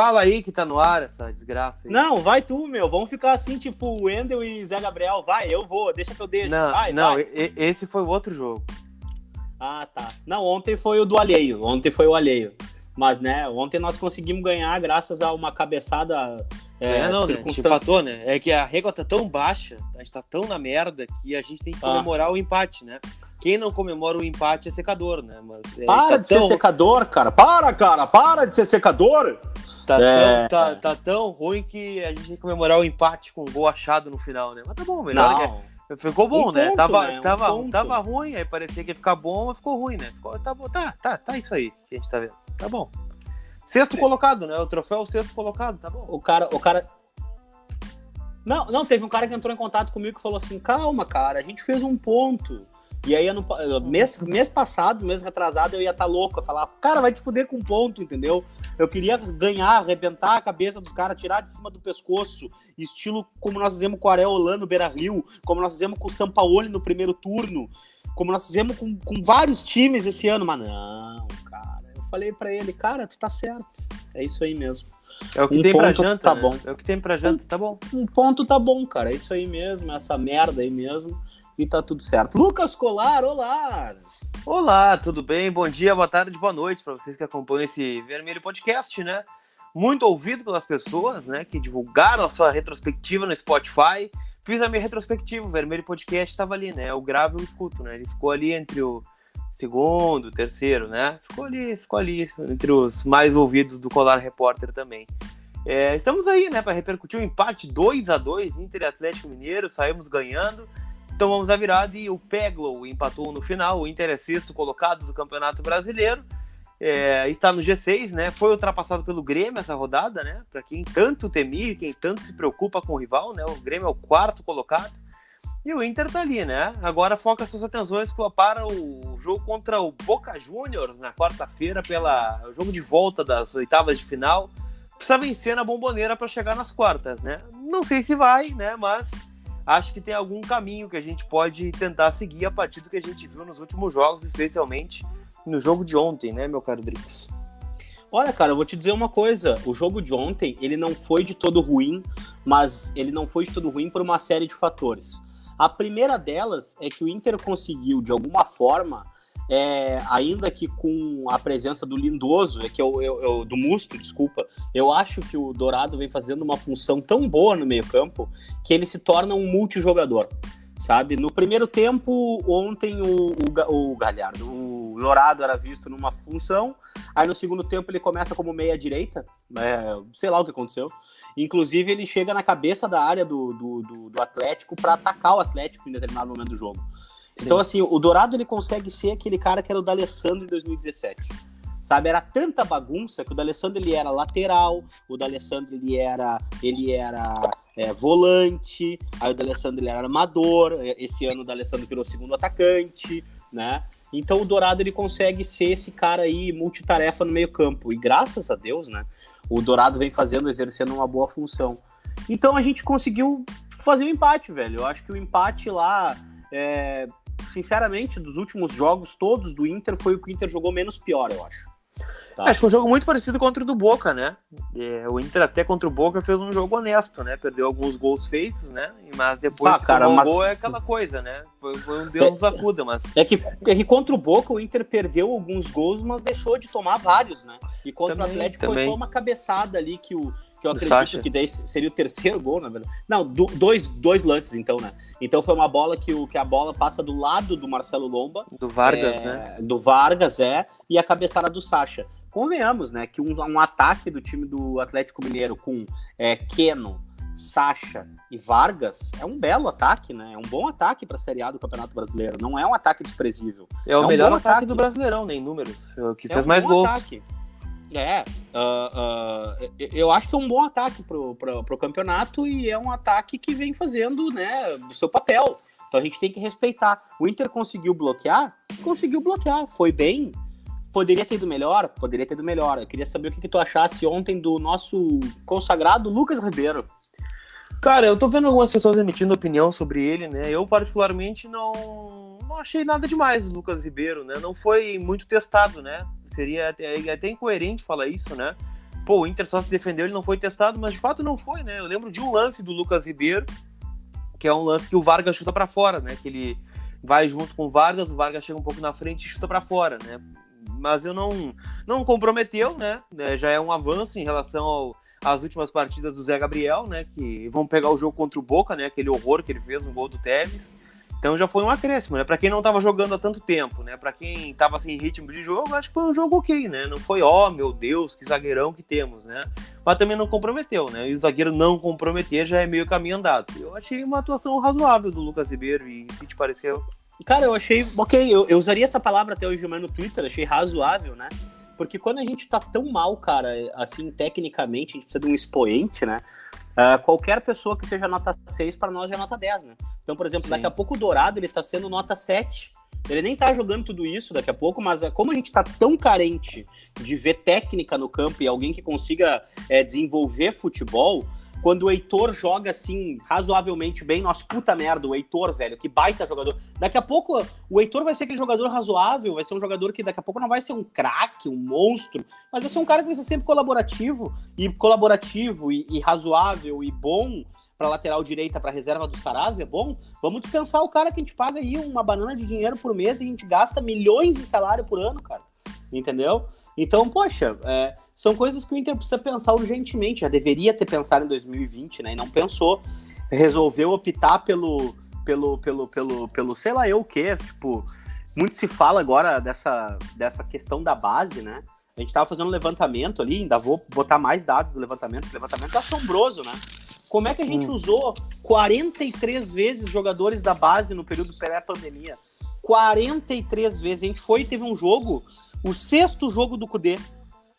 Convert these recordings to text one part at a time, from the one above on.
Fala aí que tá no ar essa desgraça aí. Não, vai tu, meu. Vamos ficar assim, tipo, Wendel e Zé Gabriel. Vai, eu vou, deixa que eu deixo. Não, vai, não, vai. e- esse foi o outro jogo. Ah, tá. Não, ontem foi o do alheio. Ontem foi o alheio. Mas, né, ontem nós conseguimos ganhar graças a uma cabeçada. É, não, né? Circunstância- empatou, né? É que a régua tá tão baixa, a gente tá tão na merda que a gente tem que Ah. comemorar o empate, né? Quem não comemora o empate é secador, né? Mas é, Para tá de ser tão, secador, cara. Para, cara. Para de ser secador. tá, É. tão, tá, tá tão ruim que a gente tem que comemorar o empate com um gol achado no final, né? Mas tá bom, melhor. Não. que- Ficou bom, Um né? ponto, Tava, né? Um tava, ponto. tava ruim, aí parecia que ia ficar bom, mas ficou ruim, né? Ficou, tá bom, tá, tá, tá isso aí que a gente tá vendo. Tá bom. Sexto colocado, né? O troféu sexto colocado, tá bom. O cara, o cara. Não, não, teve um cara que entrou em contato comigo que falou assim: calma, cara, a gente fez um ponto. E aí, ano, pa- mês, mês passado, mês retrasado, eu ia estar louco. Eu falar, cara, vai te fuder com um ponto, entendeu? Eu queria ganhar, arrebentar a cabeça dos caras, tirar de cima do pescoço, estilo como nós fizemos com o Ariel Holan no Beira Rio, como nós fizemos com o Sampaoli no primeiro turno, como nós fizemos com, com vários times esse ano. Mas não, cara. Eu falei pra ele, cara, tu tá certo. É isso aí mesmo. É o que Um tem pra janta, tá né? bom. É o que tem pra janta, tá bom. um ponto tá bom, cara. É isso aí mesmo, essa merda aí mesmo. E tá tudo certo. Lucas Colar, olá! Olá, tudo bem? Bom dia, boa tarde, boa noite para vocês que acompanham esse Vermelho Podcast, né? Muito ouvido pelas pessoas, né? Que divulgaram a sua retrospectiva no Spotify. Fiz a minha retrospectiva, o Vermelho Podcast estava ali, né? Eu gravo e eu escuto, né? Ele ficou ali entre o segundo, terceiro, né? Ficou ali, ficou ali entre os mais ouvidos do Colar Repórter também. É, estamos aí, né, para repercutir o empate 2 a 2 Inter e Atlético Mineiro, saímos ganhando. Tomamos a virada e o Peglow empatou no final. O Inter é sexto colocado do Campeonato Brasileiro. É, está no G6, né? Foi ultrapassado pelo Grêmio essa rodada, né? Para quem tanto temia, quem tanto se preocupa com o rival, né? O Grêmio é o quarto colocado. E o Inter tá ali, né? Agora foca suas atenções para o jogo contra o Boca Juniors na quarta-feira, pela o jogo de volta das oitavas de final. Precisa vencer na bomboneira para chegar nas quartas, né? Não sei se vai, né? Mas acho que tem algum caminho que a gente pode tentar seguir a partir do que a gente viu nos últimos jogos, especialmente no jogo de ontem, né, meu caro Drix? Olha, cara, eu vou te dizer uma coisa. O jogo de ontem, ele não foi de todo ruim, mas ele não foi de todo ruim por uma série de fatores. A primeira delas é que o Inter conseguiu, de alguma forma, é, ainda que com a presença do Lindoso, é que eu, eu- eu- do Musto, desculpa, eu acho que o Dourado vem fazendo uma função tão boa no meio-campo que ele se torna um multijogador. Sabe? No primeiro tempo, ontem o, o, o Galhardo, o Dourado era visto numa função, aí no segundo tempo ele começa como meia-direita, é, sei lá o que aconteceu. Inclusive, ele chega na cabeça da área do, do, do, do Atlético para atacar o Atlético em determinado momento do jogo. Então, assim, o Dourado ele consegue ser aquele cara que era o D'Alessandro em 2017. Sabe, era tanta bagunça que o D'Alessandro ele era lateral, o D'Alessandro ele era, ele era é, volante, aí o D'Alessandro ele era armador, esse ano o D'Alessandro virou segundo atacante, né? Então o Dourado ele consegue ser esse cara aí multitarefa no meio-campo. E graças a Deus, né? O Dourado vem fazendo, exercendo uma boa função. Então a gente conseguiu fazer o empate, velho. Eu acho que o empate lá, é, sinceramente, dos últimos jogos todos do Inter, foi o que o Inter jogou menos pior, eu acho. Tá. Acho que foi um jogo muito parecido contra o do Boca, né? É, o Inter até contra o Boca fez um jogo honesto, né? Perdeu alguns gols feitos, né? Mas depois Ah, cara, mas- gol é aquela coisa, né? Foi, foi um Deus nos acuda, mas É que, é que contra o Boca o Inter perdeu alguns gols, mas deixou de tomar vários, né? E contra Também, o Atlético também. foi só uma cabeçada ali que, o, que eu acredito Sacha. que daí seria o terceiro gol, na verdade. Não, do- dois, dois lances então, né? Então foi uma bola que, o, que a bola passa do lado do Marcelo Lomba, do Vargas, é, né? do Vargas, é, e a cabeçada do Sacha. Convenhamos, né, que um, um ataque do time do Atlético Mineiro com é, Keno, Sacha e Vargas é um belo ataque, né? É um bom ataque para a Série A do Campeonato Brasileiro. Não é um ataque desprezível. É o é um melhor ataque, ataque. do Brasileirão, nem números. é o Que É fez um mais gols. ataque. É, ah, ah, eu acho que é um bom ataque pro, pro, pro campeonato e é um ataque que vem fazendo, né, o seu papel. Então a gente tem que respeitar. O Inter conseguiu bloquear? Conseguiu bloquear. Foi bem. Poderia ter ido melhor? Poderia ter ido melhor. Eu queria saber o que, que tu achasse ontem do nosso consagrado Lucas Ribeiro. Cara, eu tô vendo algumas pessoas emitindo opinião sobre ele, né? Eu, particularmente, não, não achei nada demais do Lucas Ribeiro, né? Não foi muito testado, né? Seria até, até incoerente falar isso, né? pô, o Inter só se defendeu, ele não foi testado, mas de fato não foi, né? Eu lembro de um lance do Lucas Ribeiro, que é um lance que o Vargas chuta para fora, né? Que ele vai junto com o Vargas, o Vargas chega um pouco na frente e chuta para fora, né? Mas eu não não comprometeu, né? É, já é um avanço em relação ao, às últimas partidas do Zé Gabriel, né? Que vão pegar o jogo contra o Boca, né? Aquele horror que ele fez no gol do Tevez. Então já foi um acréscimo, né? Para quem não estava jogando há tanto tempo, né? Para quem estava sem ritmo de jogo, acho que foi um jogo ok, né? Não foi, ó, oh, meu Deus, que zagueirão que temos, né? Mas também não comprometeu, né? E o zagueiro não comprometer já é meio caminho andado. Eu achei uma atuação razoável do Lucas Ribeiro e o que te pareceu? Cara, eu achei, ok, eu, eu usaria essa palavra até hoje mais no Twitter, achei razoável, né? Porque quando a gente tá tão mal, cara, assim, tecnicamente, a gente precisa de um expoente, né? Uh, qualquer pessoa que seja nota 6 para nós é nota 10, né? Então, por exemplo, Sim. daqui a pouco o Dourado ele tá sendo nota 7. Ele nem tá jogando tudo isso daqui a pouco, mas ah, como a gente tá tão carente de ver técnica no campo e alguém que consiga é, desenvolver futebol, quando o Heitor joga assim, razoavelmente bem, nossa puta merda, o Heitor, velho, que baita jogador. Daqui a pouco o Heitor vai ser aquele jogador razoável, vai ser um jogador que daqui a pouco não vai ser um craque, um monstro, mas vai ser um cara que vai ser sempre colaborativo, e colaborativo, e, e razoável, e bom para lateral direita, para reserva do Saravia, bom, vamos dispensar o cara que a gente paga aí uma banana de dinheiro por mês e a gente gasta milhões de salário por ano, cara. Entendeu? Então, poxa, é, são coisas que o Inter precisa pensar urgentemente. Já deveria ter pensado em 2020, né? E não pensou. Resolveu optar pelo, pelo, pelo, pelo, pelo sei lá eu o que. Tipo, muito se fala agora dessa, dessa questão da base, né? A gente tava fazendo um levantamento ali, ainda vou botar mais dados do levantamento. O levantamento é assombroso, né? Como é que a gente hum. usou 43 vezes jogadores da base no período pré-pandemia? 43 vezes. A gente foi e teve um jogo, o sexto jogo do Cudê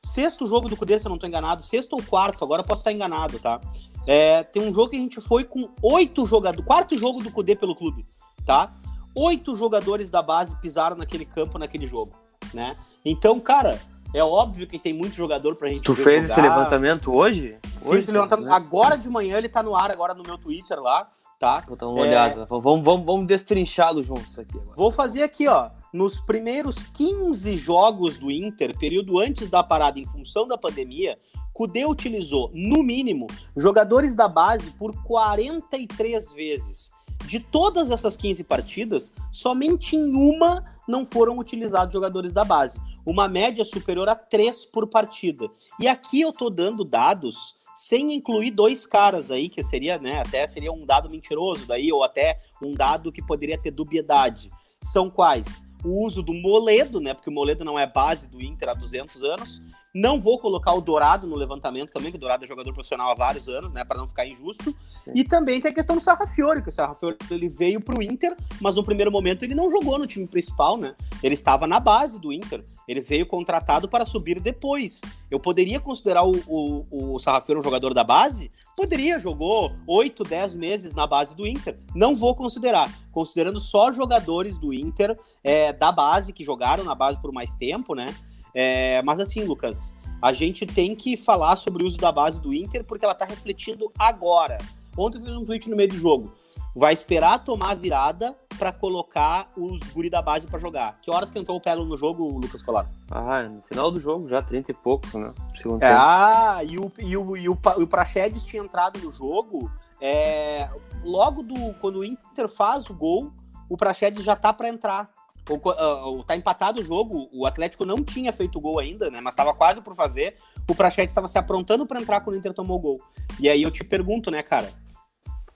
sexto jogo do Cudê, se eu não estou enganado, sexto ou quarto, agora posso estar enganado, tá? É, tem um jogo que a gente foi com oito jogadores, quarto jogo do Cudê pelo clube, tá? Oito jogadores da base pisaram naquele campo naquele jogo, né? Então, cara, é óbvio que tem muito jogador pra gente Tu fez jogar. esse levantamento hoje? Fiz esse levantamento. Né? Agora de manhã ele tá no ar, agora no meu Twitter lá, tá? Vou dar uma é... olhada. Vamos, vamos, vamos destrinchá-lo juntos aqui agora. Vou fazer aqui, ó nos primeiros 15 jogos do Inter, período antes da parada em função da pandemia, Cudê utilizou, no mínimo, jogadores da base por 43 vezes. De todas essas 15 partidas, somente em uma não foram utilizados jogadores da base. Uma média superior a 3 por partida. E aqui eu tô dando dados sem incluir dois caras aí, que seria, né, até seria um dado mentiroso daí, ou até um dado que poderia ter dubiedade. São quais? O uso do Moledo, né? Porque o Moledo não é base do Inter há 200 anos. Não vou colocar o Dourado no levantamento também, que o Dourado é jogador profissional há vários anos, né, para não ficar injusto. Sim. E também tem a questão do Sarrafiore, que o Sarrafiore ele veio para o Inter, mas no primeiro momento ele não jogou no time principal, né? Ele estava na base do Inter. Ele veio contratado para subir depois. Eu poderia considerar o, o, o Sarrafiore um jogador da base? Poderia, jogou 8, 10 meses na base do Inter. Não vou considerar. Considerando só jogadores do Inter é, da base, que jogaram na base por mais tempo, né? É, mas assim, Lucas, a gente tem que falar sobre o uso da base do Inter porque ela tá refletindo agora. Ontem eu fiz um tweet no meio do jogo. Vai esperar tomar a virada para colocar os guri da base para jogar. Que horas que entrou o Pelo no jogo, Lucas Colar? Ah, no final do jogo, já 30 e poucos, né? Segundo é, ah, e o, e o, e o, o Praxedes tinha entrado no jogo é, logo do quando o Inter faz o gol, o Praxedes já tá para entrar o, uh, tá empatado o jogo, o Atlético não tinha feito gol ainda, né? Mas estava quase por fazer. O Prachete estava se aprontando para entrar quando o Inter tomou o gol. E aí eu te pergunto, né, cara?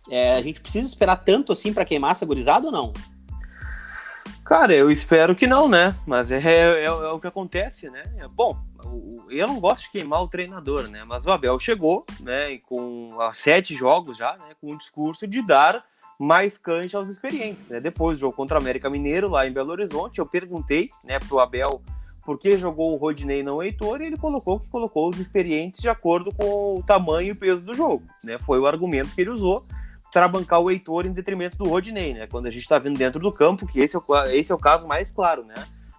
É, a gente precisa esperar tanto assim para queimar essa gurizada ou não? Cara, eu espero que não, né? Mas é, é, é o que acontece, né? Bom, eu não gosto de queimar o treinador, né? Mas o Abel chegou, né? Com sete jogos já, né? Com o discurso de dar mais cancha aos experientes. Né? Depois do jogo contra o América Mineiro, lá em Belo Horizonte, eu perguntei né, para o Abel por que jogou o Rodinei não o Heitor, e ele colocou que colocou os experientes de acordo com o tamanho e peso do jogo. Né? Foi o argumento que ele usou para bancar o Heitor em detrimento do Rodinei, né? Quando a gente está vendo dentro do campo, que esse é, o, esse é o caso mais claro, né?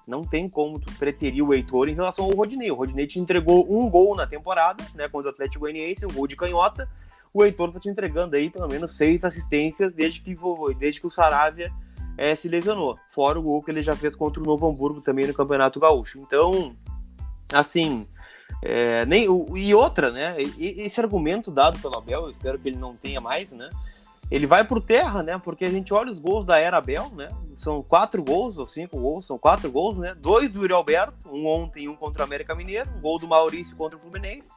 Não tem como tu preterir o Heitor em relação ao Rodinei. O Rodinei te entregou um gol na temporada, né? Contra o Atlético Goianiense, um gol de canhota, o Heitor tá te entregando aí pelo menos seis assistências desde que, desde que o Saravia é, se lesionou. Fora o gol que ele já fez contra o Novo Hamburgo também no Campeonato Gaúcho. Então, assim, É, nem, e outra, né? Esse argumento dado pelo Abel, eu espero que ele não tenha mais, né? Ele vai por terra, né? Porque a gente olha os gols da era Abel, né? São quatro gols ou cinco gols, são quatro gols, né? Dois do Yuri Alberto, um ontem, um contra o América Mineiro, um gol do Maurício contra o Fluminense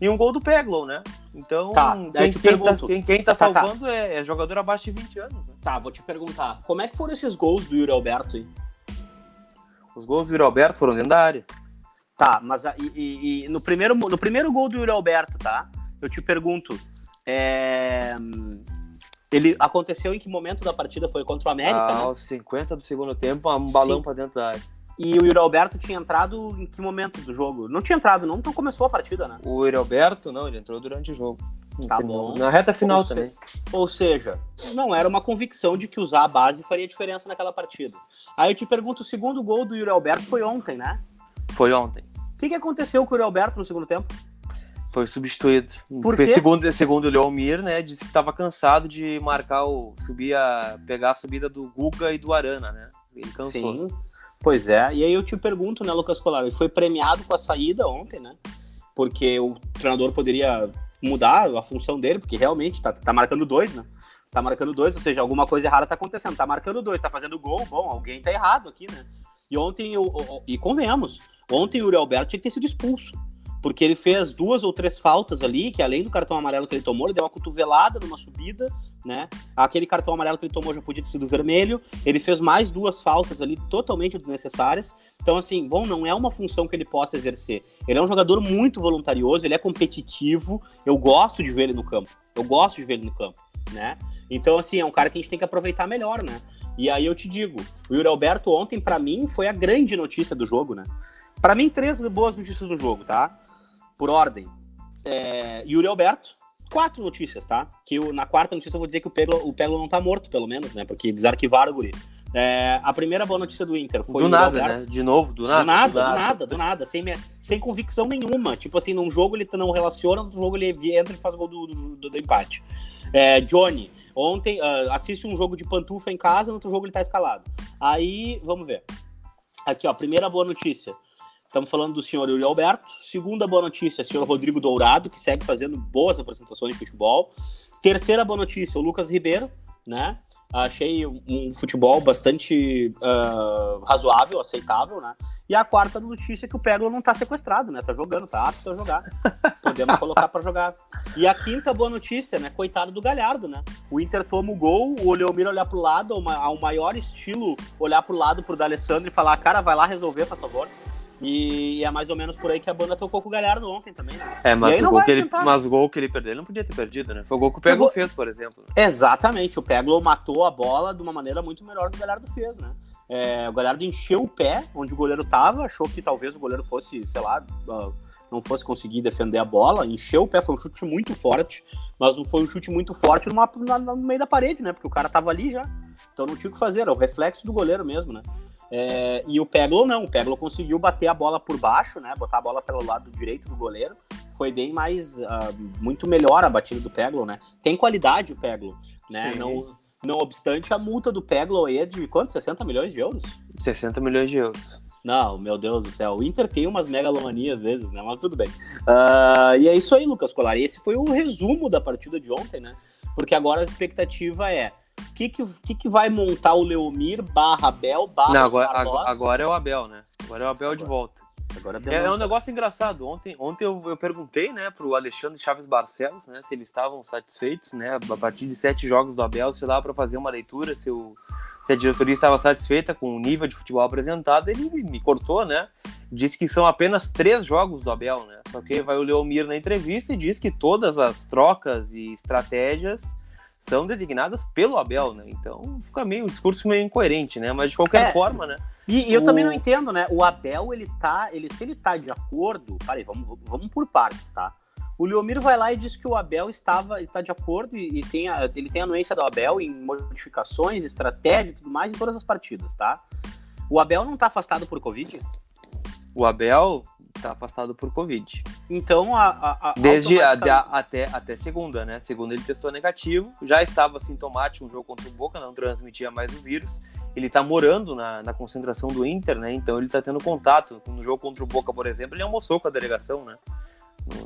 e um gol do Peglow, né? Então, tá, quem, quem, tá, quem, quem tá tá, tá. salvando tá. É, é, jogador abaixo de 20 anos. Né? Tá, vou te perguntar, como é que foram esses gols do Yuri Alberto aí? Os gols do Yuri Alberto foram dentro da área. Tá, mas e, e, e no, primeiro, no primeiro gol do Yuri Alberto, tá? Eu te pergunto, é... ele aconteceu em que momento da partida? Foi contra o América, ah, né? Aos 50 do segundo tempo, um balão para dentro da área. E o Yuri Alberto tinha entrado em que momento do jogo? Não tinha entrado, não, então começou a partida, né? O Yuri Alberto, não, ele entrou durante o jogo. Tá bom. Na reta final ou também. Se... Ou seja, não era uma convicção de que usar a base faria diferença naquela partida. Aí eu te pergunto, o segundo gol do Yuri Alberto foi ontem, né? Foi ontem. O que, que aconteceu com o Yuri Alberto no segundo tempo? Foi substituído. Por quê? Segundo, segundo o Leomir, né, disse que estava cansado de marcar o. subir a. pegar a subida do Guga e do Arana, né? Ele cansou. Sim. Pois é, e aí eu te pergunto, né, Lucas Colar, ele foi premiado com a saída ontem, né? Porque o treinador poderia mudar a função dele, porque realmente tá, tá marcando dois, né? Tá marcando dois, ou seja, alguma coisa errada tá acontecendo. Tá marcando dois, tá fazendo gol, bom, alguém tá errado aqui, né? E ontem, eu, e convenhamos, ontem o Uri Alberto tinha que ter sido expulso porque ele fez duas ou três faltas ali, que além do cartão amarelo que ele tomou, ele deu uma cotovelada numa subida, né? Aquele cartão amarelo que ele tomou já podia ter sido vermelho. Ele fez mais duas faltas ali totalmente desnecessárias. Então, assim, bom, não é uma função que ele possa exercer. Ele é um jogador muito voluntarioso, ele é competitivo. Eu gosto de ver ele no campo. Eu gosto de ver ele no campo, né? Então, assim, é um cara que a gente tem que aproveitar melhor, né? E aí eu te digo, o Yuri Alberto ontem, para mim, foi a grande notícia do jogo, né? Para mim, três boas notícias do jogo, tá? por ordem. É, Yuri Alberto, quatro notícias, tá? Que eu, na quarta notícia eu vou dizer que o Peglo, o Peglo não tá morto, pelo menos, né? Porque desarquivaram o guri. É, a primeira boa notícia do Inter foi do nada, Alberto. né? De novo, do nada. Do nada, do nada, do nada, do nada sem, sem convicção nenhuma. Tipo assim, num jogo ele não relaciona, no jogo ele entra e faz o gol do, do, do, do empate. É, Johnny, ontem uh, assiste um jogo de pantufa em casa, no outro jogo ele tá escalado. Aí, vamos ver. Aqui, ó, primeira boa notícia. Estamos falando do senhor Yuri Alberto. Segunda boa notícia, senhor Rodrigo Dourado, que segue fazendo boas apresentações de futebol. Terceira boa notícia, o Lucas Ribeiro, né? Achei um futebol bastante uh, razoável, aceitável, né? E a quarta notícia é que o Peglo não tá sequestrado, né? Tá jogando, tá apto a jogar. Podemos colocar para jogar. E a quinta boa notícia, né? Coitado do Galhardo, né? O Inter toma o gol, o Leomir olhar pro lado, ao maior estilo, olhar pro lado pro D'Alessandro e falar, cara, vai lá resolver, por favor. E, é mais ou menos por aí que a banda tocou com o Galhardo ontem também, né? É, mas, o gol, que ele, mas o gol que ele perdeu, ele não podia ter perdido, né? Foi o gol que o Peglo vou... fez, por exemplo. Exatamente, o Peglo matou a bola de uma maneira muito melhor que o Galhardo fez, né? É, o Galhardo encheu o pé onde o goleiro tava, achou que talvez o goleiro fosse, sei lá, não fosse conseguir defender a bola, encheu o pé, foi um chute muito forte, mas não foi um chute muito forte numa, no meio da parede, né? Porque o cara tava ali já. Então não tinha o que fazer, era o reflexo do goleiro mesmo, né? É, e o Peglo não, o Peglo conseguiu bater a bola por baixo, né? Botar a bola pelo lado direito do goleiro. Foi bem mais, uh, muito melhor a batida do Peglo, né? Tem qualidade o Peglo, né? Não, não obstante, a multa do Peglo é de quanto? 60 milhões de euros? 60 milhões de euros. Não, meu Deus do céu. O Inter tem umas megalomanias às vezes, né? Mas tudo bem. Uh, e é isso aí, Lucas Colar. Esse foi o resumo da partida de ontem, né? Porque agora a expectativa é o que, que, que, que vai montar o Leomir barra Abel barra Não, agora, agora é o Abel, né? Agora é o Abel de volta. Agora é, é, um negócio engraçado. Ontem, ontem eu, eu perguntei, né, pro Alexandre Chaves Barcelos, né, se eles estavam satisfeitos, né, a partir de sete jogos do Abel, sei lá, para fazer uma leitura, se, o, se a diretoria estava satisfeita com o nível de futebol apresentado, ele me cortou, né, disse que são apenas três jogos do Abel, né, só que vai o Leomir na entrevista e diz que todas as trocas e estratégias são designadas pelo Abel, né? Então fica meio um discurso meio incoerente, né? Mas de qualquer é, forma, né? E, e eu o... também não entendo, né? O Abel, ele tá, ele, se ele tá de acordo, peraí, vamos, vamos por partes, tá? O Leomir vai lá e diz que o Abel estava, está de acordo e, e tem a, ele tem a anuência do Abel em modificações, estratégia e tudo mais em todas as partidas, tá? O Abel não tá afastado por Covid? O Abel tá afastado por Covid. Então, a, a, a desde a, até, até segunda, né? Segunda ele testou negativo, já estava sintomático no jogo contra o Boca, não transmitia mais o vírus, ele tá morando na, na concentração do Inter, né? Então ele tá tendo contato. No jogo contra o Boca, por exemplo, ele almoçou com a delegação, né?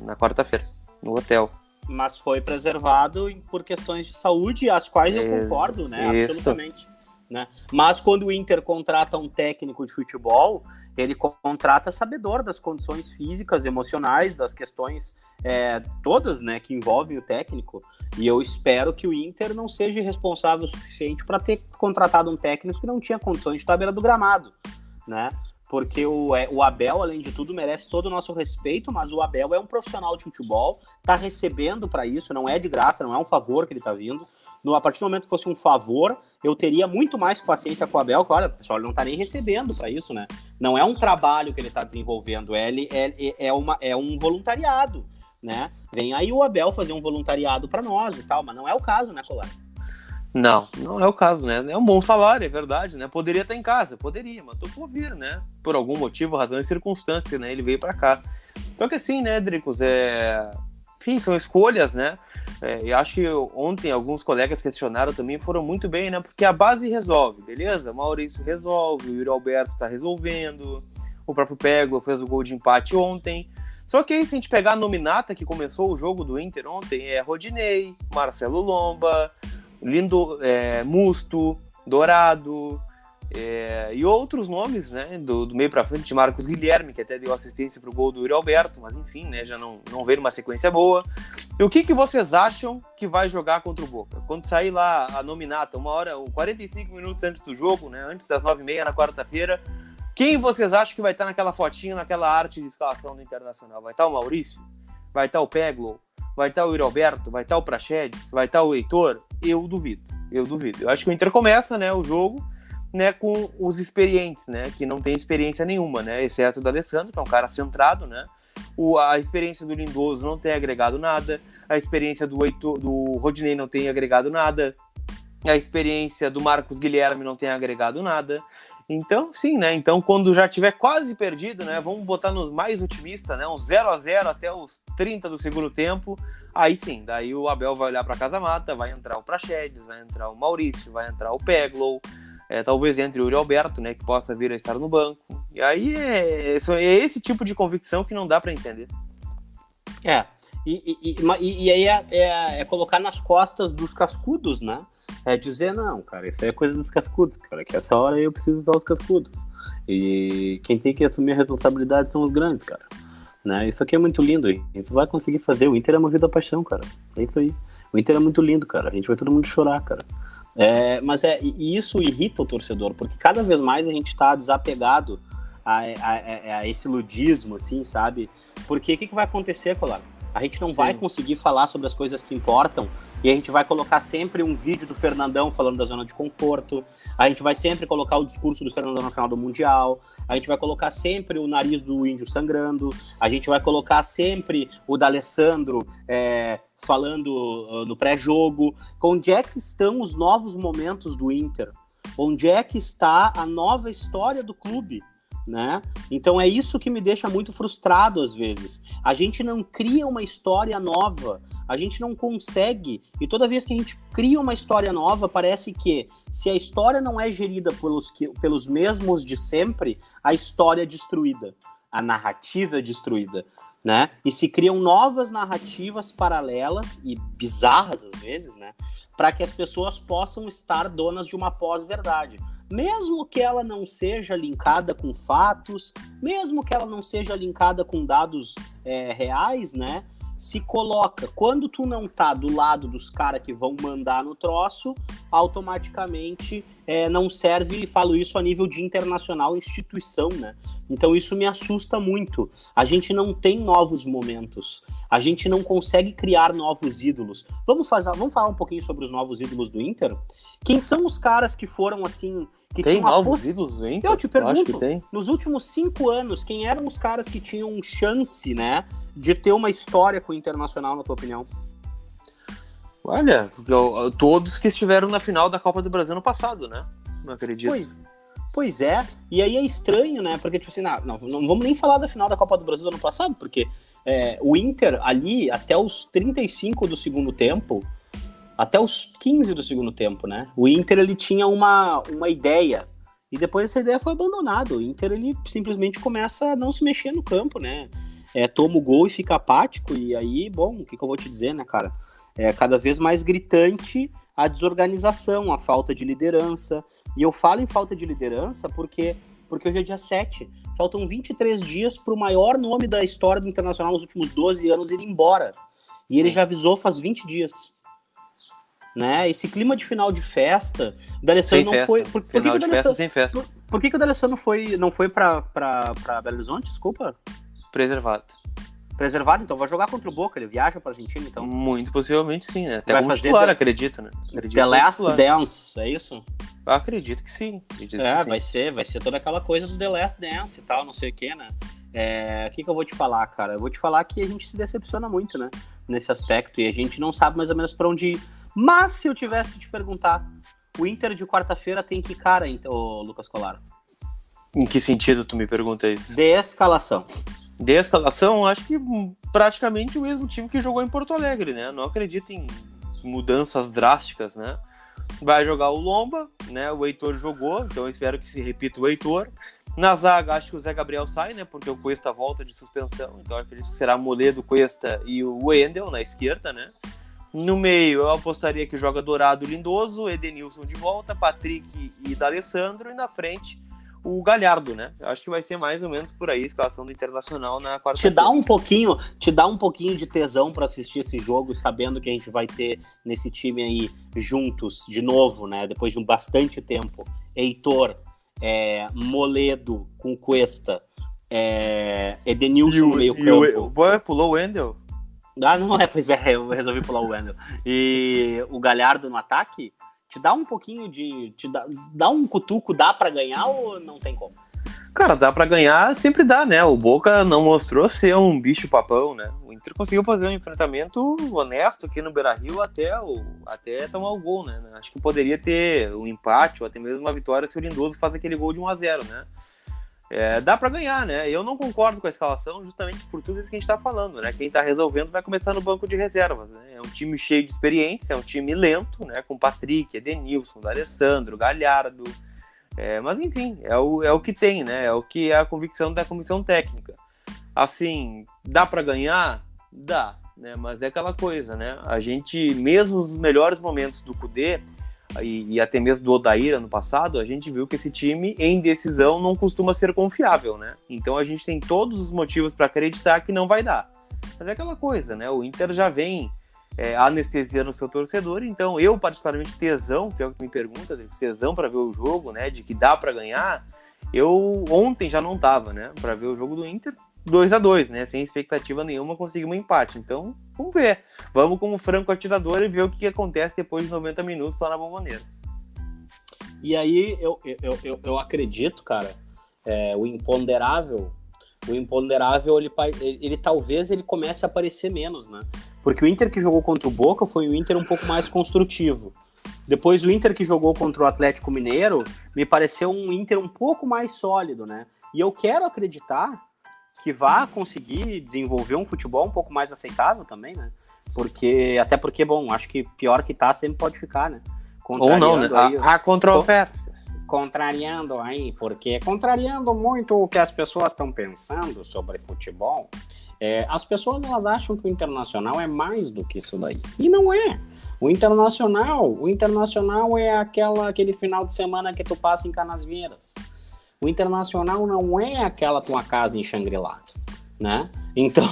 Na quarta-feira, no hotel. Mas foi preservado por questões de saúde, as quais eu concordo, né? Isso. Absolutamente. Né? Mas quando o Inter contrata um técnico de futebol, ele contrata sabedor das condições físicas, emocionais, das questões é, todas né, que envolvem o técnico. E eu espero que o Inter não seja responsável o suficiente para ter contratado um técnico que não tinha condições de estar à beira do gramado. Né? Porque o, é, o Abel, além de tudo, merece todo o nosso respeito, mas o Abel é um profissional de futebol, tá recebendo para isso, não é de graça, não é um favor que ele tá vindo. No, a partir do momento que fosse um favor, eu teria muito mais paciência com o Abel, claro, pessoal, ele não tá nem recebendo para isso, né? Não é um trabalho que ele tá desenvolvendo, é, é, é, uma, é um voluntariado, né? Vem aí o Abel fazer um voluntariado para nós e tal, mas não é o caso, né, Colar? Não, não é o caso, né? É um bom salário, é verdade, né? Poderia estar em casa, poderia, mas tô por vir, né? Por algum motivo, razão e circunstância, né? Ele veio para cá. Então que assim, né, Dricos, é... Enfim, são escolhas, né? É, e acho que ontem alguns colegas questionaram também, foram muito bem, né? Porque a base resolve, beleza? O Maurício resolve, o Yuri Alberto tá resolvendo, o próprio Pego fez o gol de empate ontem. Só que aí, se a gente pegar a nominata que começou o jogo do Inter ontem, é Rodinei, Marcelo Lomba, Lindo, é, Musto, Dourado é, e outros nomes, né, do, do meio para frente, de Marcos Guilherme, que até deu assistência para o gol do Yuri Alberto, mas enfim, né, já não, não veio uma sequência boa. E o que, que vocês acham que vai jogar contra o Boca? Quando sair lá a nominata, uma hora, 45 minutos antes do jogo, né, antes das 9h30 na quarta-feira, quem vocês acham que vai estar naquela fotinha, naquela arte de escalação do Internacional? Vai estar o Maurício? Vai estar o Peglo? Vai estar o Yuri Alberto? Vai estar o Prachedes? Vai estar o Heitor? Eu duvido. Eu duvido. Eu acho que o Inter começa, né, o jogo, né, com os experientes, né, que não tem experiência nenhuma, né, exceto o da Alessandro, que é um cara centrado, né. O, a experiência do Lindoso não tem agregado nada, a experiência do, Heitor, do Rodinei não tem agregado nada, a experiência do Marcos Guilherme não tem agregado nada. Então, sim, né? Então, quando já tiver quase perdido, né? Vamos botar nos mais otimista, né? Um 0 a 0 até os 30 do segundo tempo. Aí sim, daí o Abel vai olhar para casa mata, vai entrar o Praxedes, vai entrar o Maurício, vai entrar o Peglow, é, talvez entre o Yuri Alberto, né? Que possa vir a estar no banco. E aí é, é esse tipo de convicção que não dá para entender. É, e, e, e, e aí é, é, é, colocar nas costas dos cascudos, né? É dizer, não, cara, isso é coisa dos cascudos, cara, que essa hora eu preciso usar os cascudos. E quem tem que assumir a responsabilidade são os grandes, cara. Né? Isso aqui é muito lindo? A gente vai conseguir fazer. O Inter é movido a paixão, cara. É isso aí. O Inter é muito lindo, cara. A gente vai todo mundo chorar, cara. É, mas é, e isso irrita o torcedor, porque cada vez mais a gente está desapegado a, a, a, a, esse ludismo, assim, sabe? Porque o que, que vai acontecer, Colar? A gente não Sim. vai conseguir falar sobre as coisas que importam e a gente vai colocar sempre um vídeo do Fernandão falando da zona de conforto. A gente vai sempre colocar o discurso do Fernandão no final do Mundial. A gente vai colocar sempre o nariz do índio sangrando. A gente vai colocar sempre o da Alessandro é, falando uh, no pré-jogo. Onde é que estão os novos momentos do Inter? Onde é que está a nova história do clube? Né? Então é isso que me deixa muito frustrado às vezes. A gente não cria uma história nova, a gente não consegue. E toda vez que a gente cria uma história nova, parece que se a história não é gerida pelos, que, pelos mesmos de sempre, a história é destruída, a narrativa é destruída. Né? E se criam novas narrativas paralelas e bizarras às vezes, né? Para que as pessoas possam estar donas de uma pós-verdade mesmo que ela não seja linkada com fatos, mesmo que ela não seja linkada com dados é, reais, né? Se coloca, quando tu não tá do lado dos caras que vão mandar no troço, automaticamente é, não serve, e falo isso a nível de internacional instituição, né? Então isso me assusta muito. A gente não tem novos momentos. A gente não consegue criar novos ídolos. Vamos fazer, vamos falar um pouquinho sobre os novos ídolos do Inter? Quem são os caras que foram assim, que tem novos poss... ídolos do Inter? Eu te pergunto. Eu nos últimos cinco anos, quem eram os caras que tinham chance, né, de ter uma história com o Internacional, na tua opinião? Olha, todos que estiveram na final da Copa do Brasil no passado, né? Não acredito. Pois, pois é, e aí é estranho, né? Porque, tipo assim, não, não, vamos nem falar da final da Copa do Brasil do ano passado, porque é, o Inter ali, até os 35 do segundo tempo, até os 15 do segundo tempo, né? O Inter ele tinha uma, uma ideia e depois essa ideia foi abandonada. O Inter ele simplesmente começa a não se mexer no campo, né? É, toma o gol e fica apático e aí, bom, o que, que eu vou te dizer, né, cara? É cada vez mais gritante a desorganização, a falta de liderança. E eu falo em falta de liderança porque porque hoje é dia 7. Faltam 23 dias para o maior nome da história do Internacional nos últimos 12 anos ir embora. E ele já avisou faz 20 dias né? Esse clima de final de festa, o D'Alessandro não festa. foi. Por, por que, que sem festa. Por, por, que, que o D'Alessandro foi, não foi para Belo Horizonte? Desculpa. Preservado. Preservado, então vai jogar contra o Boca, ele viaja para Argentina, então. Muito possivelmente sim, né? Até vai como titular, the, acredito, né? Acredito the Last Dance, é isso? acredito que sim. Acredito é, que vai sim. ser, vai ser toda aquela coisa do The Last Dance e tal, não sei o que, né? É, o que, que eu vou te falar, cara? Eu vou te falar que a gente se decepciona muito, né? Nesse aspecto, e a gente não sabe mais ou menos para onde ir. Mas se eu tivesse que te perguntar, o Inter de quarta-feira tem que cara, então, Lucas Colar? Em que sentido tu me pergunta isso? De escalação. De escalação, acho que praticamente o mesmo time que jogou em Porto Alegre, né? Não acredito em mudanças drásticas, né? Vai jogar o Lomba, né? O Heitor jogou, então espero que se repita o Heitor. Na zaga, acho que o Zé Gabriel sai, né? Porque o Cuesta volta de suspensão, então acredito que será Moledo, Cuesta e o Wendel na esquerda, né? No meio, eu apostaria que joga Dourado Lindoso, Edenilson de volta, Patrick e D'Alessandro, e na frente o Galhardo, né? Eu acho que vai ser mais ou menos por aí a escalação do Internacional na quarta. Te dá um pouquinho, te dá um pouquinho de tesão para assistir esse jogo, sabendo que a gente vai ter nesse time aí juntos de novo, né? Depois de um bastante tempo, Heitor, é, Moledo com Cuesta, é, Edenilson no meio campo. O, pulou o Wendel? Ah, não é, pois é, eu resolvi pular o Wendel. E o Galhardo no ataque, te dá um pouquinho de. Te dá, dá um cutuco, dá para ganhar ou não tem como? Cara, dá para ganhar, sempre dá, né? O Boca não mostrou ser um bicho papão, né? O Inter conseguiu fazer um enfrentamento honesto aqui no Beira-Rio até, o, até tomar o gol, né? Acho que poderia ter um empate ou até mesmo uma vitória se o Lindoso faz aquele gol de 1 a 0 né? É, dá para ganhar, né? Eu não concordo com a escalação justamente por tudo isso que a gente está falando, né? Quem está resolvendo vai começar no banco de reservas, né? É um time cheio de experiência, é um time lento, né? Com Patrick, Edenilson, Alessandro, Galhardo. É, mas enfim, é o, é o que tem, né? É o que é a convicção da comissão técnica. Assim, dá para ganhar? Dá, né? Mas é aquela coisa, né? A gente, mesmo nos melhores momentos do Cudê, e, e, até mesmo do Odair ano passado, a gente viu que esse time em decisão não costuma ser confiável, né? Então a gente tem todos os motivos para acreditar que não vai dar. Mas é aquela coisa, né? O Inter já vem é, anestesiando o seu torcedor, então eu, particularmente, tesão, que é o que me pergunta, tesão para ver o jogo, né? De que dá para ganhar. Eu ontem já não tava, né? Para ver o jogo do Inter, 2 a 2 né? Sem expectativa nenhuma, conseguir um empate. Então, vamos ver. Vamos com o franco atirador e ver o que acontece depois de 90 minutos lá na bomboneira. E aí, eu, eu, eu, eu acredito, cara, é, o imponderável, o imponderável, ele, ele, ele, talvez ele comece a aparecer menos, né? Porque o Inter que jogou contra o Boca foi o Inter um pouco mais construtivo. Depois o Inter que jogou contra o Atlético Mineiro me pareceu um Inter um pouco mais sólido, né? E eu quero acreditar que vá conseguir desenvolver um futebol um pouco mais aceitável também, né? Porque, até porque, bom, acho que pior que tá sempre pode ficar, né? Ou não, né? Aí, há, há controvérsias. Contrariando aí, porque contrariando muito o que as pessoas estão pensando sobre futebol, é, as pessoas elas acham que o internacional é mais do que isso daí. E não é. O internacional, o internacional é aquela, aquele final de semana que tu passa em Canasvieiras. O internacional não é aquela tua casa em Shangri-La, né? Então.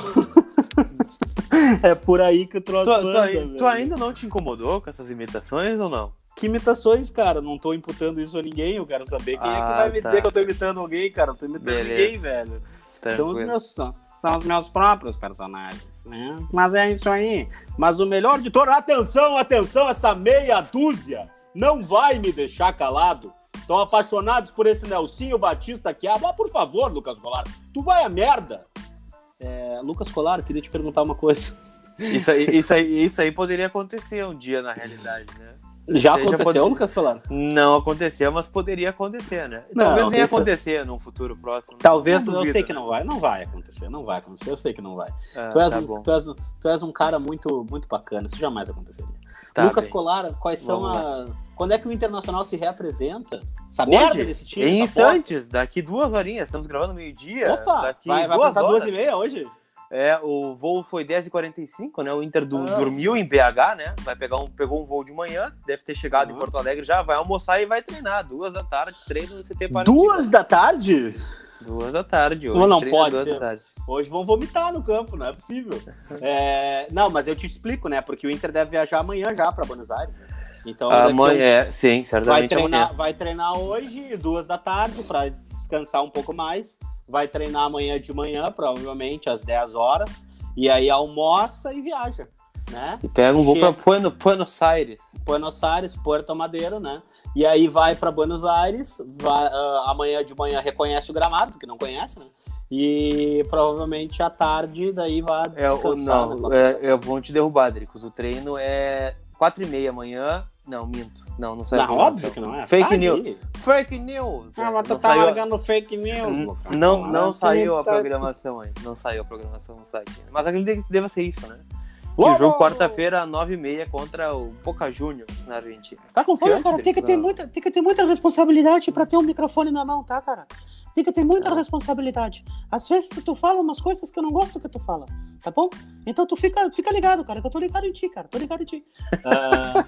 é por aí que o troço tu, tu, tu, ainda não te incomodou com essas imitações ou não? Que imitações, cara? Não tô imputando isso a ninguém. Eu quero saber quem ah, é que ah, vai me tá. dizer que eu tô imitando alguém, cara. Não tô imitando Beleza. ninguém, velho. São os, meus, são, são os meus próprios personagens, né? Mas é isso aí. Mas o melhor de todo. Atenção, atenção, essa meia dúzia não vai me deixar calado. Estão apaixonados por esse Nelsinho Batista que ah, por favor, Lucas Colar, tu vai a merda. É, Lucas Colar, queria te perguntar uma coisa. Isso aí, isso, aí, isso aí poderia acontecer um dia na realidade, né? Já aconteceu, pode... Lucas Colar? Não aconteceu, mas poderia acontecer, né? Não, Talvez venha isso... acontecer num futuro próximo. Talvez, eu sei que não vai. Não vai acontecer, não vai acontecer, eu sei que não vai. Ah, tu, és tá um, tu, és, tu és um cara muito, muito bacana, isso jamais aconteceria. Tá Lucas bem. Colar, quais são a. Quando é que o Internacional se reapresenta? Hoje, merda desse time? Em instantes, daqui duas horinhas, estamos gravando meio-dia. Opa! Daqui vai, vai duas, duas e meia hoje? É, o voo foi 10h45, né? O Inter do, ah. dormiu em BH, né? Vai pegar um, pegou um voo de manhã, deve ter chegado em Porto Alegre já, vai almoçar e vai treinar. Duas da tarde, treino no CT para Duas da tarde? Duas da tarde, hoje. Não, não pode ser. Hoje vão vomitar no campo, não é possível. é, não, mas eu te explico, né? Porque o Inter deve viajar amanhã já para Buenos Aires. Né? Então, amanhã, um... é, sim, certamente. Vai treinar, vai treinar hoje, duas da tarde, para descansar um pouco mais vai treinar amanhã de manhã, provavelmente às 10 horas, e aí almoça e viaja, né? E pega um voo para Buenos, Buenos Aires. Buenos Aires, Puerto Madeiro, né? E aí vai para Buenos Aires, vai, uh, amanhã de manhã reconhece o gramado, porque não conhece, né? E provavelmente à tarde daí vai descansar. É, não, é, eu vou te derrubar, Dricos. O treino é quatro e meia amanhã. Não, minto. Não, não saiu. Não, óbvio que não é. Fake Sabe. news. Fake news. Ah, mas tu tá saiu... largando fake news, Lucas. Não, não, saiu a programação aí. Não saiu a programação no site. Mas acredito que deva ser isso, né? O jogo quarta-feira, 9h30 contra o Boca Juniors na Argentina. Tá confiante? Olha, cara, tem que, ter muita, tem que ter muita responsabilidade pra ter um microfone na mão, tá, cara? Tem que ter muita responsabilidade. Às vezes tu fala umas coisas que eu não gosto que tu fala, tá bom? Então tu fica, fica ligado, cara, que eu tô ligado em ti, cara. Tô ligado em ti. Uh...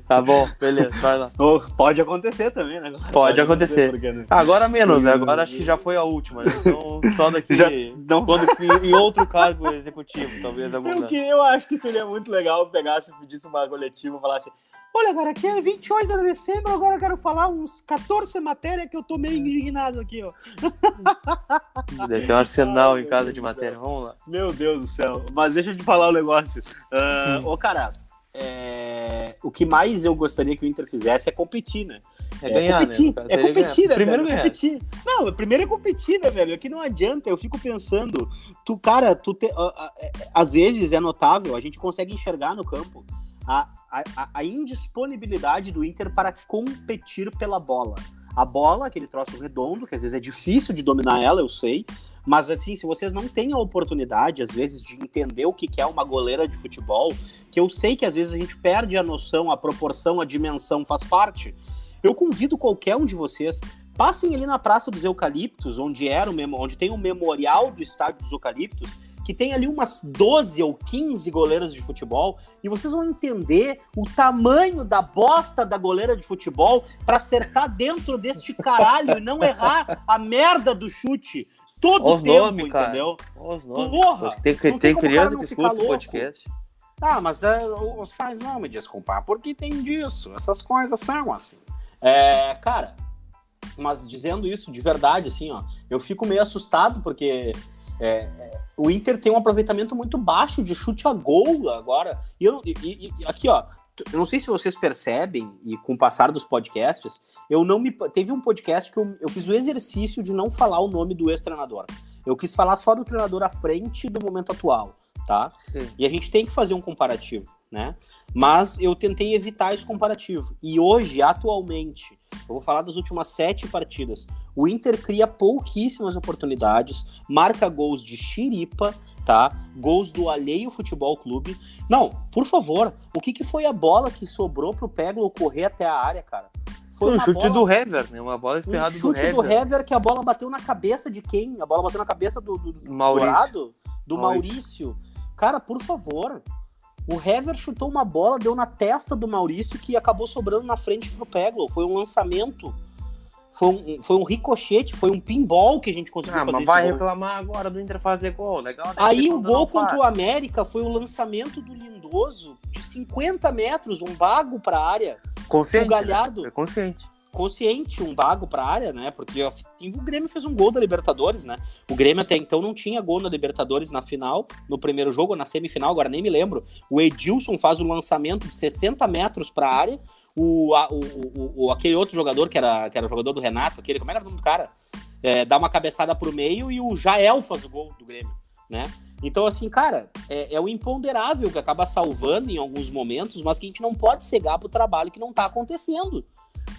tá bom, beleza, vai lá. Pode acontecer também, né? Pode, Pode acontecer. acontecer. Agora menos, né? Agora acho que já foi a última, né? Então, só daqui. Já, não... quando, em outro cargo executivo, talvez. Eu, que, eu acho que seria muito legal pegar se pedisse uma coletiva e falasse. Olha, cara, aqui é 28 de dezembro, agora eu quero falar uns 14 matérias que eu tô meio indignado aqui, ó. Deve ter um arsenal em casa de matéria, vamos lá. Meu Deus do céu. Mas deixa eu te falar um negócio. Uh, ô, cara, é... o que mais eu gostaria que o Inter fizesse é competir, né? É, ganhar, competir, né? É competir, né, Primeiro velho? competir. Não, primeiro é competir, né, velho? Aqui não adianta, eu fico pensando, tu, cara, tu te, uh, às vezes é notável, a gente consegue enxergar no campo a, a, a indisponibilidade do Inter para competir pela bola. A bola, aquele troço redondo, que às vezes é difícil de dominar ela, eu sei, mas assim, se vocês não têm a oportunidade, às vezes, de entender o que é uma goleira de futebol, que eu sei que às vezes a gente perde a noção, a proporção, a dimensão faz parte. Eu convido qualquer um de vocês, passem ali na Praça dos Eucaliptos, onde era o onde tem o memorial do Estádio dos Eucaliptos, que tem ali umas 12 ou 15 goleiras de futebol, e vocês vão entender o tamanho da bosta da goleira de futebol para acertar dentro deste caralho e não errar a merda do chute todo o tempo, nome, entendeu? Os nomes. Porra, tem, tem, tem criança que escuta o podcast. Ah, mas é, os pais não me desculpar, porque tem disso. Essas coisas são assim. É, cara, mas dizendo isso de verdade, assim, ó, eu fico meio assustado porque é, é, o Inter tem um aproveitamento muito baixo de chute a gol agora. E, eu, e, e aqui, ó, eu não sei se vocês percebem, e com o passar dos podcasts, eu não me. Teve um podcast que eu, eu fiz o exercício de não falar o nome do ex-treinador. Eu quis falar só do treinador à frente do momento atual, tá? Sim. E a gente tem que fazer um comparativo, né? Mas eu tentei evitar esse comparativo. E hoje, atualmente, eu vou falar das últimas sete partidas. O Inter cria pouquíssimas oportunidades, marca gols de xiripa, tá? Gols do alheio futebol clube. Não, por favor, o que, que foi a bola que sobrou pro Peglo correr até a área, cara? Foi um chute bola... do Hever, né? Uma bola esperada um do Hever. chute do Hever que a bola bateu na cabeça de quem? A bola bateu na cabeça do, do, do Maurício. Dourado? Do Maurício. Maurício. Cara, por favor, o Hever chutou uma bola, deu na testa do Maurício que acabou sobrando na frente pro Peglo. Foi um lançamento. Foi um, foi um ricochete, foi um pinball que a gente conseguiu ah, fazer. Mas vai gol. reclamar agora do Inter fazer gol, legal. Né? Aí o gol contra o América foi o lançamento do Lindoso de 50 metros, um bago para a área. Consciente. O Galhardo. Né? É consciente consciente, um bago para a área, né? Porque assim, o Grêmio fez um gol da Libertadores, né? O Grêmio até então não tinha gol na Libertadores na final, no primeiro jogo, na semifinal, agora nem me lembro. O Edilson faz o lançamento de 60 metros para a área. O, o, o, aquele outro jogador que era, que era jogador do Renato, aquele, como era o nome do cara? É, dá uma cabeçada pro meio e o Jael faz o gol do Grêmio, né? Então, assim, cara, é, é, o imponderável que acaba salvando em alguns momentos, mas que a gente não pode cegar pro trabalho que não tá acontecendo,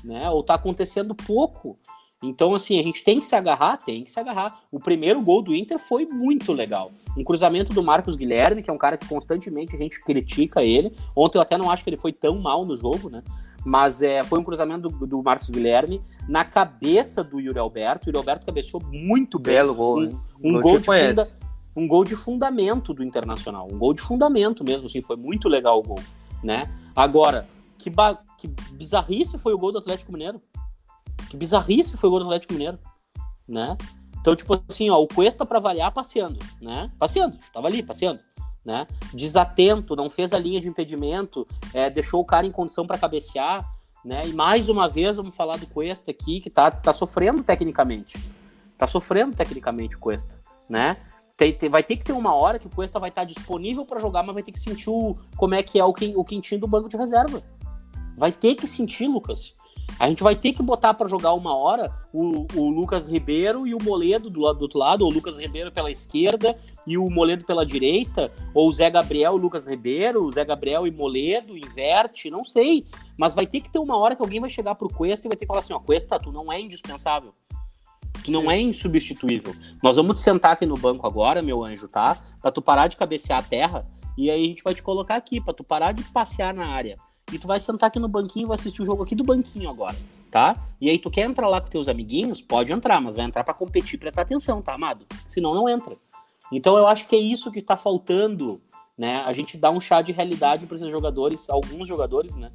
né? Ou tá acontecendo pouco. Então, assim, a gente tem que se agarrar, tem que se agarrar. O primeiro gol do Inter foi muito legal. Um cruzamento do Marcos Guilherme, que é um cara que constantemente a gente critica ele. Ontem eu até não acho que ele foi tão mal no jogo, né? Mas é, foi um cruzamento do, do Marcos Guilherme na cabeça do Yuri Alberto. O Yuri Alberto cabeceou muito bem. Belo gol, um? Um, gol de funda, um gol de fundamento do Internacional. Um gol de fundamento mesmo, assim. Foi muito legal o gol, né? Agora, que, que bizarrice foi o gol do Atlético Mineiro. Que bizarrice foi o gol do Atlético Mineiro, né? Então, tipo assim, ó, o Cuesta para variar passeando, né? Passeando, tava ali, passeando, né? Desatento, não fez a linha de impedimento, é, deixou o cara em condição para cabecear, né? E mais uma vez vamos falar do Cuesta aqui, que tá, tá sofrendo tecnicamente. Tá sofrendo tecnicamente o Cuesta, né? Tem, tem, vai ter que ter uma hora que o Cuesta vai estar disponível para jogar, mas vai ter que sentir o, como é que é o, o quentinho do banco de reserva. Vai ter que sentir, Lucas. A gente vai ter que botar para jogar uma hora o, o, Lucas Ribeiro e o Moledo do, lado, do outro lado, ou o Lucas Ribeiro pela esquerda e o Moledo pela direita, ou o Zé Gabriel e o Lucas Ribeiro, o Zé Gabriel e Moledo, inverte, não sei. Mas vai ter que ter uma hora que alguém vai chegar pro Cuesta e vai ter que falar assim, ó, Cuesta, tu não é indispensável. Tu não é insubstituível. Nós vamos te sentar aqui no banco agora, meu anjo, tá? Pra tu parar de cabecear a terra, e aí a gente vai te colocar aqui, pra tu parar de passear na área e tu vai sentar aqui no banquinho e vai assistir o jogo aqui do banquinho agora, tá? E aí tu quer entrar lá com teus amiguinhos? Pode entrar, mas vai entrar para competir, prestar atenção, tá, amado? Senão não entra. Então eu acho que é isso que tá faltando, né? A gente dá um chá de realidade para esses jogadores, alguns jogadores, né?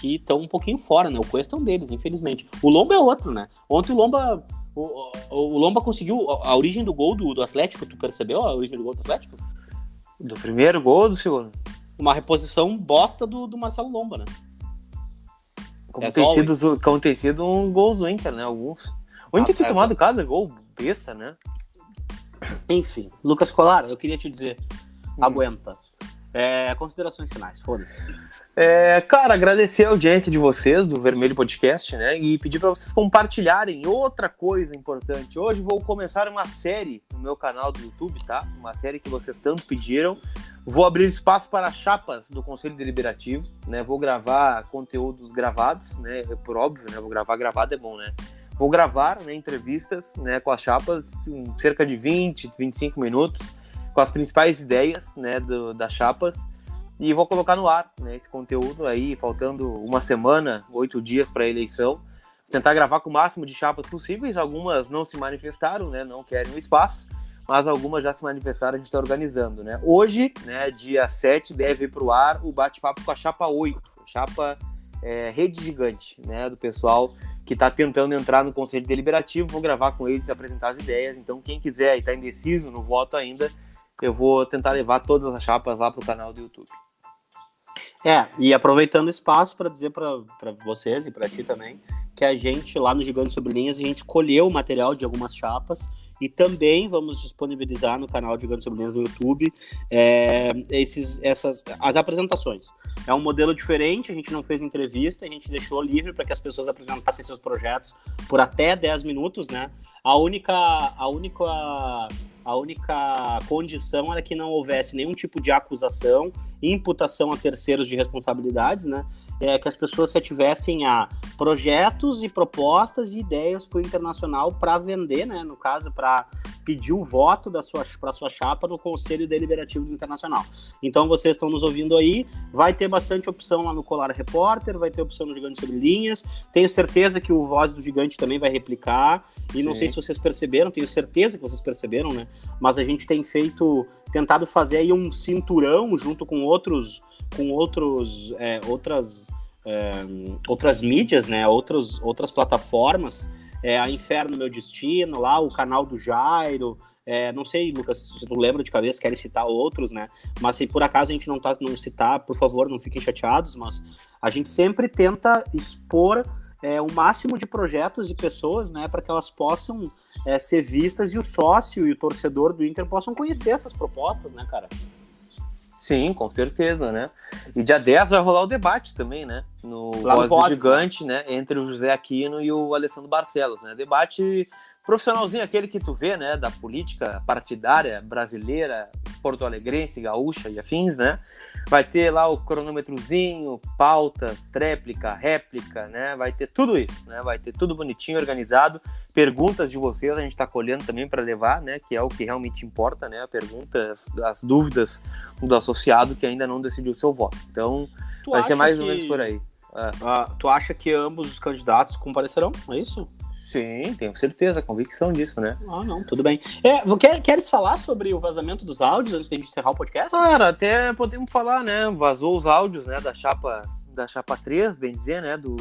Que estão um pouquinho fora, né? O Cuesta é um deles, infelizmente. O Lomba é outro, né? Ontem o Lomba o, o, Lomba conseguiu a, a origem do gol do, do Atlético, tu percebeu a origem do gol do Atlético? Do primeiro gol ou do segundo? Uma reposição bosta do, do Marcelo Lomba, né? Como, é tem sido, como tem sido um gols do Inter, né? Alguns. O Inter tem tomado cada gol besta, né? Enfim, Lucas Colar, eu queria te dizer, hum. aguenta. É, considerações finais, foda-se. É, cara, agradecer a audiência de vocês do Vermelho Podcast, né? E pedir para vocês compartilharem outra coisa importante. Hoje vou começar uma série no meu canal do YouTube, tá? Uma série que vocês tanto pediram. Vou abrir espaço para chapas do Conselho Deliberativo, né? Vou gravar conteúdos gravados, né? Por óbvio, né? Vou gravar gravado é bom, né? Vou gravar né, entrevistas né, com as chapas, cerca de 20, 25 minutos com as principais ideias né, do, das chapas e vou colocar no ar né, esse conteúdo aí, faltando uma semana, oito dias para a eleição. Tentar gravar com o máximo de chapas possíveis. Algumas não se manifestaram, né, não querem o espaço, mas algumas já se manifestaram, a gente está organizando. Né? Hoje, né, dia 7, deve ir para o ar o bate-papo com a chapa 8, chapa é, Rede Gigante, né, do pessoal que está tentando entrar no Conselho Deliberativo. Vou gravar com eles apresentar as ideias. Então, quem quiser e está indeciso no voto ainda, eu vou tentar levar todas as chapas lá para o canal do YouTube. É, e aproveitando o espaço para dizer para vocês e para ti também, que a gente lá no Gigante Sobre Linhas, a gente colheu o material de algumas chapas e também vamos disponibilizar no canal Gigante Sobre Linhas no YouTube é, esses, essas, as apresentações. É um modelo diferente, a gente não fez entrevista, a gente deixou livre para que as pessoas apresentassem seus projetos por até 10 minutos, né? A única, a única a única condição era que não houvesse nenhum tipo de acusação, imputação a terceiros de responsabilidades, né? É, que as pessoas se ativessem a projetos e propostas e ideias para o internacional para vender, né? No caso, para pedir o voto da sua para sua chapa no Conselho Deliberativo do Internacional. Então vocês estão nos ouvindo aí, vai ter bastante opção lá no Colar Repórter, vai ter opção no Gigante sobre Linhas. Tenho certeza que o Voz do Gigante também vai replicar. E Sim. não sei se vocês perceberam, tenho certeza que vocês perceberam, né? Mas a gente tem feito, tentado fazer aí um cinturão junto com outros com outros, é, outras, é, outras mídias, né? Outros, outras plataformas. É, a Inferno Meu Destino, lá o canal do Jairo. É, não sei, Lucas, se tu lembra de cabeça, querem citar outros, né? Mas se por acaso a gente não tá não citar, por favor, não fiquem chateados, mas a gente sempre tenta expor é, o máximo de projetos e pessoas, né, para que elas possam é, ser vistas e o sócio e o torcedor do Inter possam conhecer essas propostas, né, cara? Sim, com certeza, né? E dia 10 vai rolar o debate também, né? No Lá Voz, Voz do Gigante, né? Entre o José Aquino e o Alessandro Barcelos, né? Debate profissionalzinho, aquele que tu vê, né? Da política partidária brasileira, porto alegrense, gaúcha e afins, né? Vai ter lá o cronômetrozinho, pautas, tréplica, réplica, né? Vai ter tudo isso, né? Vai ter tudo bonitinho, organizado. Perguntas de vocês a gente está colhendo também para levar, né? Que é o que realmente importa, né? Perguntas, as dúvidas do associado que ainda não decidiu o seu voto. Então, tu vai ser mais que... ou menos por aí. É. Ah, tu acha que ambos os candidatos comparecerão? É isso? Sim, tenho certeza, convicção disso, né? Ah, não, tudo bem. É, quer, queres falar sobre o vazamento dos áudios antes de encerrar o podcast? Cara, até podemos falar, né? Vazou os áudios, né, da chapa da chapa 3, bem dizer, né, do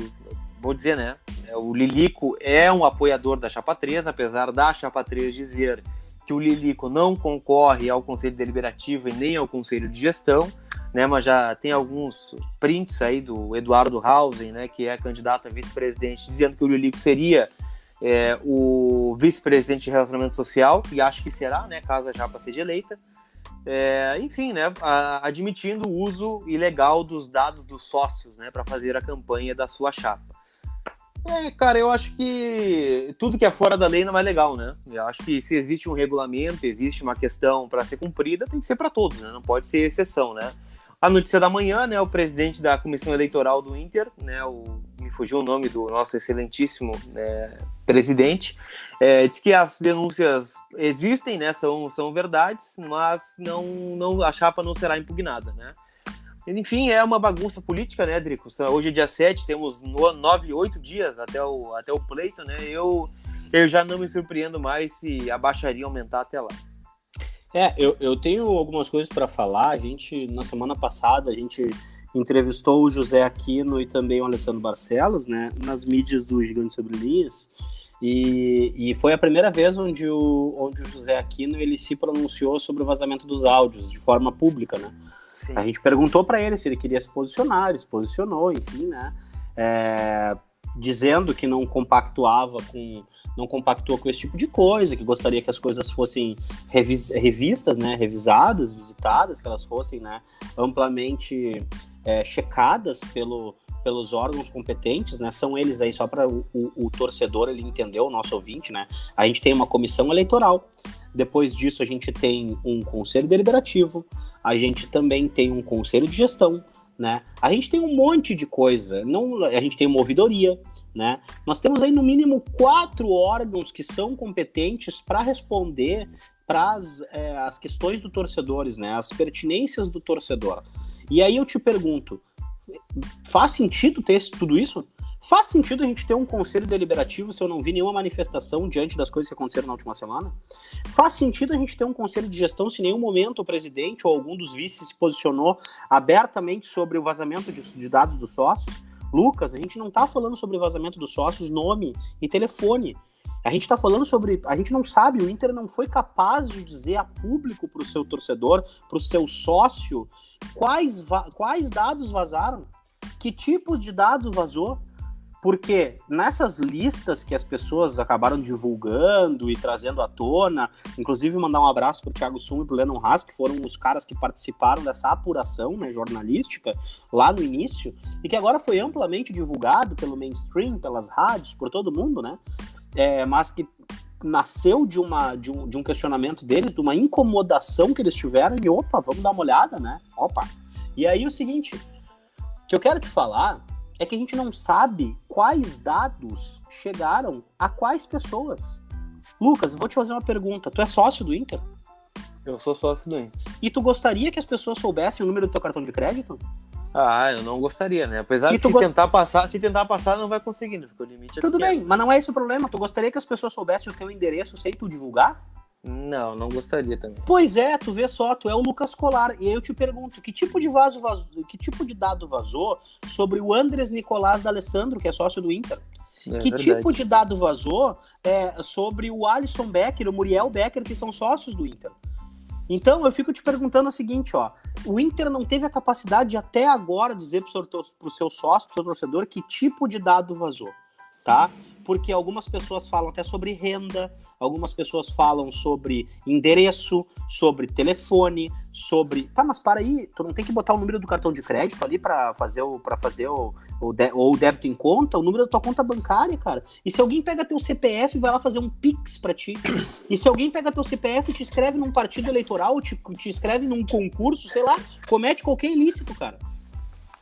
vou dizer, né, é, o Lilico é um apoiador da chapa 3, apesar da chapa 3 dizer que o Lilico não concorre ao conselho deliberativo e nem ao conselho de gestão, né, mas já tem alguns prints aí do Eduardo Hausen, né, que é candidato a vice-presidente, dizendo que o Lilico seria é, o vice-presidente de relacionamento social, e acho que será, né, caso a Japa seja eleita. É, enfim, né, a, admitindo o uso ilegal dos dados dos sócios, né, para fazer a campanha da sua chapa. É, cara, eu acho que tudo que é fora da lei não é legal, né? Eu acho que se existe um regulamento, existe uma questão para ser cumprida, tem que ser para todos, né? Não pode ser exceção, né? A notícia da manhã, né, o presidente da comissão eleitoral do Inter, né, o, me fugiu o nome do nosso excelentíssimo né, presidente, é, diz que as denúncias existem, né, são, são verdades, mas não, não, a chapa não será impugnada, né. Enfim, é uma bagunça política, né, Drico? Hoje é dia 7, temos 9, 8 dias até o, até o pleito, né? Eu, eu já não me surpreendo mais se a baixaria aumentar até lá. É, eu, eu tenho algumas coisas para falar. A gente, na semana passada, a gente entrevistou o José Aquino e também o Alessandro Barcelos, né, nas mídias do Gigante Sobre Linhas. E, e foi a primeira vez onde o, onde o José Aquino ele se pronunciou sobre o vazamento dos áudios de forma pública, né? Sim. A gente perguntou para ele se ele queria se posicionar, ele se posicionou, enfim, né? É, dizendo que não compactuava com não compactua com esse tipo de coisa, que gostaria que as coisas fossem revis, revistas, né, revisadas, visitadas, que elas fossem né, amplamente é, checadas pelo, pelos órgãos competentes, né? São eles aí só para o, o, o, torcedor ele entender, o nosso ouvinte, né? A gente tem uma comissão eleitoral. Depois disso a gente tem um conselho deliberativo. A gente também tem um conselho de gestão, né? A gente tem um monte de coisa. Não, a gente tem uma ouvidoria. Né? Nós temos aí no mínimo quatro órgãos que são competentes para responder para as, é, as questões do torcedores, né? as pertinências do torcedor. E aí eu te pergunto, faz sentido ter tudo isso? Faz sentido a gente ter um conselho deliberativo se eu não vi nenhuma manifestação diante das coisas que aconteceram na última semana? Faz sentido a gente ter um conselho de gestão se em nenhum momento o presidente ou algum dos vices se posicionou abertamente sobre o vazamento de, de dados dos sócios? Lucas, a gente não está falando sobre vazamento dos sócios, nome e telefone. A gente está falando sobre. A gente não sabe, o Inter não foi capaz de dizer a público para o seu torcedor, para o seu sócio, quais, quais dados vazaram, que tipo de dado vazou. Porque nessas listas que as pessoas acabaram divulgando e trazendo à tona, inclusive mandar um abraço para o Thiago Sum e para o Lennon Haas, que foram os caras que participaram dessa apuração né, jornalística lá no início, e que agora foi amplamente divulgado pelo mainstream, pelas rádios, por todo mundo, né? É, mas que nasceu de, uma, de, um, de um questionamento deles, de uma incomodação que eles tiveram, e opa, vamos dar uma olhada, né? Opa. E aí o seguinte, que eu quero te falar é que a gente não sabe quais dados chegaram a quais pessoas. Lucas, vou te fazer uma pergunta. Tu é sócio do Inter? Eu sou sócio do Inter. E tu gostaria que as pessoas soubessem o número do teu cartão de crédito? Ah, eu não gostaria, né? Apesar de gost... tentar passar, se tentar passar, não vai conseguir, né? Porque o limite é Tudo pequeno. bem, mas não é esse o problema. Tu gostaria que as pessoas soubessem o teu endereço sem tu divulgar? Não, não gostaria também. Pois é, tu vê só, tu é o Lucas Colar. E aí eu te pergunto, que tipo de vaso vazou, que tipo de dado vazou sobre o Andres Nicolás D'Alessandro, que é sócio do Inter? É, que verdade. tipo de dado vazou é, sobre o Alisson Becker, o Muriel Becker, que são sócios do Inter? Então eu fico te perguntando o seguinte, ó. O Inter não teve a capacidade de até agora dizer pro seu, pro seu sócio, pro seu torcedor, que tipo de dado vazou, tá? Porque algumas pessoas falam até sobre renda, algumas pessoas falam sobre endereço, sobre telefone, sobre. Tá, mas para aí, tu não tem que botar o número do cartão de crédito ali para fazer o para fazer o, o, de, ou o débito em conta, o número da tua conta bancária, cara. E se alguém pega teu CPF e vai lá fazer um Pix para ti? E se alguém pega teu CPF e te escreve num partido eleitoral, te, te escreve num concurso, sei lá, comete qualquer ilícito, cara.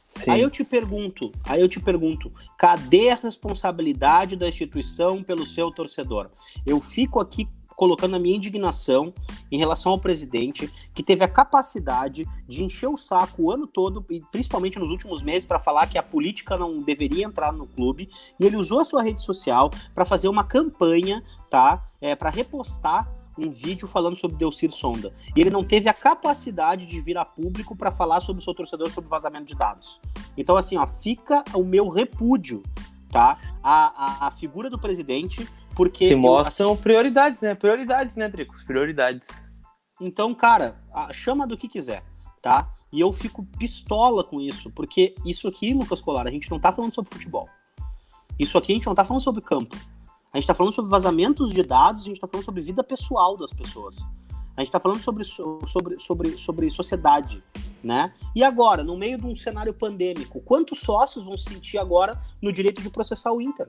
Sim. Aí eu te pergunto, aí eu te pergunto, cadê a responsabilidade da instituição pelo seu torcedor? Eu fico aqui colocando a minha indignação em relação ao presidente que teve a capacidade de encher o saco o ano todo e principalmente nos últimos meses para falar que a política não deveria entrar no clube e ele usou a sua rede social para fazer uma campanha, tá? É, para repostar um vídeo falando sobre Delcir Sonda. E ele não teve a capacidade de vir a público para falar sobre o seu torcedor sobre vazamento de dados. Então, assim, ó, fica o meu repúdio, tá? A, a, a figura do presidente, porque. Se mostram assim... prioridades, né? Prioridades, né, Tricos? Prioridades. Então, cara, chama do que quiser, tá? E eu fico pistola com isso, porque isso aqui, Lucas Colar, a gente não tá falando sobre futebol. Isso aqui a gente não tá falando sobre campo. A gente está falando sobre vazamentos de dados, a gente está falando sobre vida pessoal das pessoas. A gente está falando sobre, sobre, sobre, sobre sociedade, né? E agora, no meio de um cenário pandêmico, quantos sócios vão se sentir agora no direito de processar o Inter?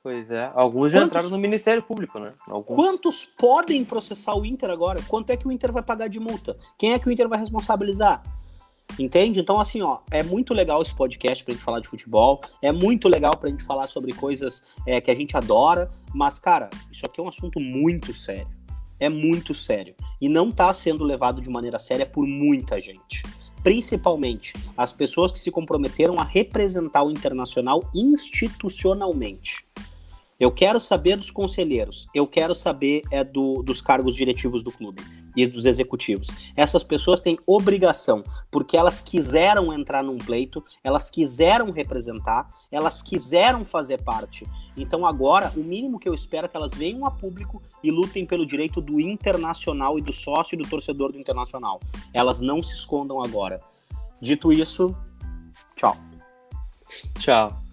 Pois é, alguns já quantos, entraram no Ministério Público, né? Alguns. Quantos podem processar o Inter agora? Quanto é que o Inter vai pagar de multa? Quem é que o Inter vai responsabilizar? Entende? Então, assim, ó, é muito legal esse podcast pra gente falar de futebol, é muito legal pra gente falar sobre coisas é, que a gente adora, mas, cara, isso aqui é um assunto muito sério. É muito sério. E não tá sendo levado de maneira séria por muita gente. Principalmente as pessoas que se comprometeram a representar o internacional institucionalmente. Eu quero saber dos conselheiros, eu quero saber é do, dos cargos diretivos do clube e dos executivos. Essas pessoas têm obrigação, porque elas quiseram entrar num pleito, elas quiseram representar, elas quiseram fazer parte. Então agora, o mínimo que eu espero é que elas venham a público e lutem pelo direito do internacional e do sócio e do torcedor do internacional. Elas não se escondam agora. Dito isso, tchau. Tchau.